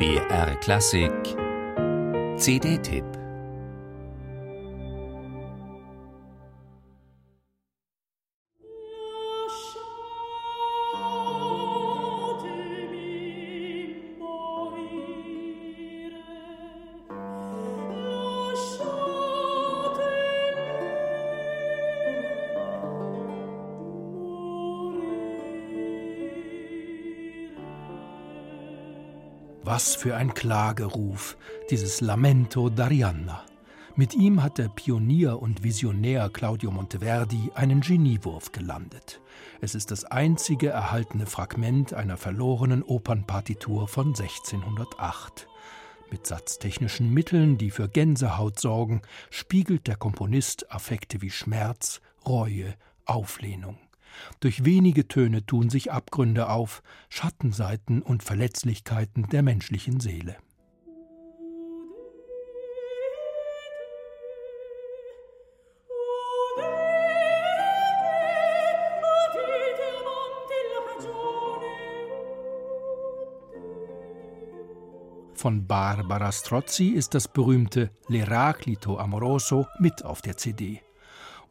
BR Klassik. CD-Tipp Was für ein Klageruf, dieses Lamento d'Arianna. Mit ihm hat der Pionier und Visionär Claudio Monteverdi einen Geniewurf gelandet. Es ist das einzige erhaltene Fragment einer verlorenen Opernpartitur von 1608. Mit satztechnischen Mitteln, die für Gänsehaut sorgen, spiegelt der Komponist Affekte wie Schmerz, Reue, Auflehnung. Durch wenige Töne tun sich Abgründe auf, Schattenseiten und Verletzlichkeiten der menschlichen Seele. Von Barbara Strozzi ist das berühmte L'Eraclito Amoroso mit auf der CD.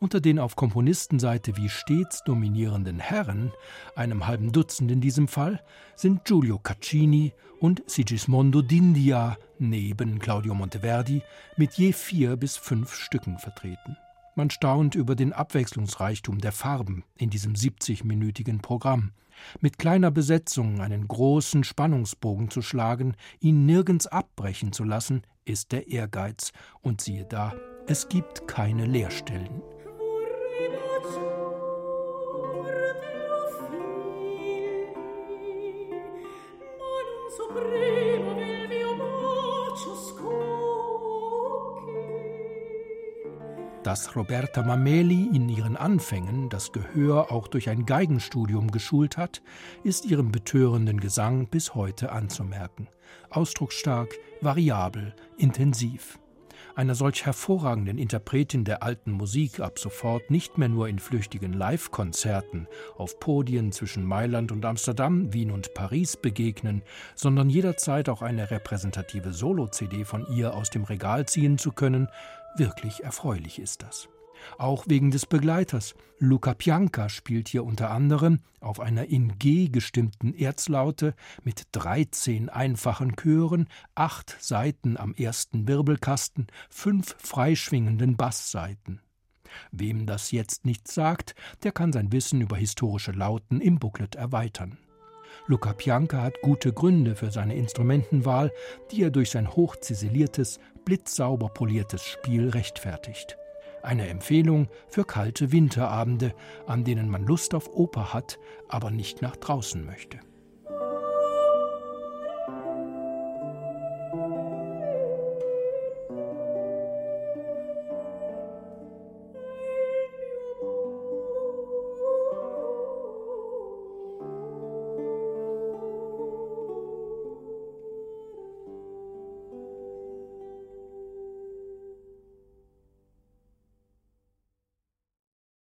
Unter den auf Komponistenseite wie stets dominierenden Herren, einem halben Dutzend in diesem Fall, sind Giulio Caccini und Sigismondo d'India neben Claudio Monteverdi mit je vier bis fünf Stücken vertreten. Man staunt über den Abwechslungsreichtum der Farben in diesem 70-minütigen Programm. Mit kleiner Besetzung einen großen Spannungsbogen zu schlagen, ihn nirgends abbrechen zu lassen, ist der Ehrgeiz. Und siehe da, es gibt keine Leerstellen. Dass Roberta Mameli in ihren Anfängen das Gehör auch durch ein Geigenstudium geschult hat, ist ihrem betörenden Gesang bis heute anzumerken. Ausdrucksstark, variabel, intensiv einer solch hervorragenden Interpretin der alten Musik ab sofort nicht mehr nur in flüchtigen Live-Konzerten auf Podien zwischen Mailand und Amsterdam, Wien und Paris begegnen, sondern jederzeit auch eine repräsentative Solo-CD von ihr aus dem Regal ziehen zu können, wirklich erfreulich ist das auch wegen des Begleiters. Luca Pianca spielt hier unter anderem auf einer in G gestimmten Erzlaute mit 13 einfachen Chören, acht Saiten am ersten Wirbelkasten, fünf freischwingenden Basssaiten. Wem das jetzt nichts sagt, der kann sein Wissen über historische Lauten im Booklet erweitern. Luca Pianca hat gute Gründe für seine Instrumentenwahl, die er durch sein hochziseliertes, blitzsauber poliertes Spiel rechtfertigt. Eine Empfehlung für kalte Winterabende, an denen man Lust auf Oper hat, aber nicht nach draußen möchte.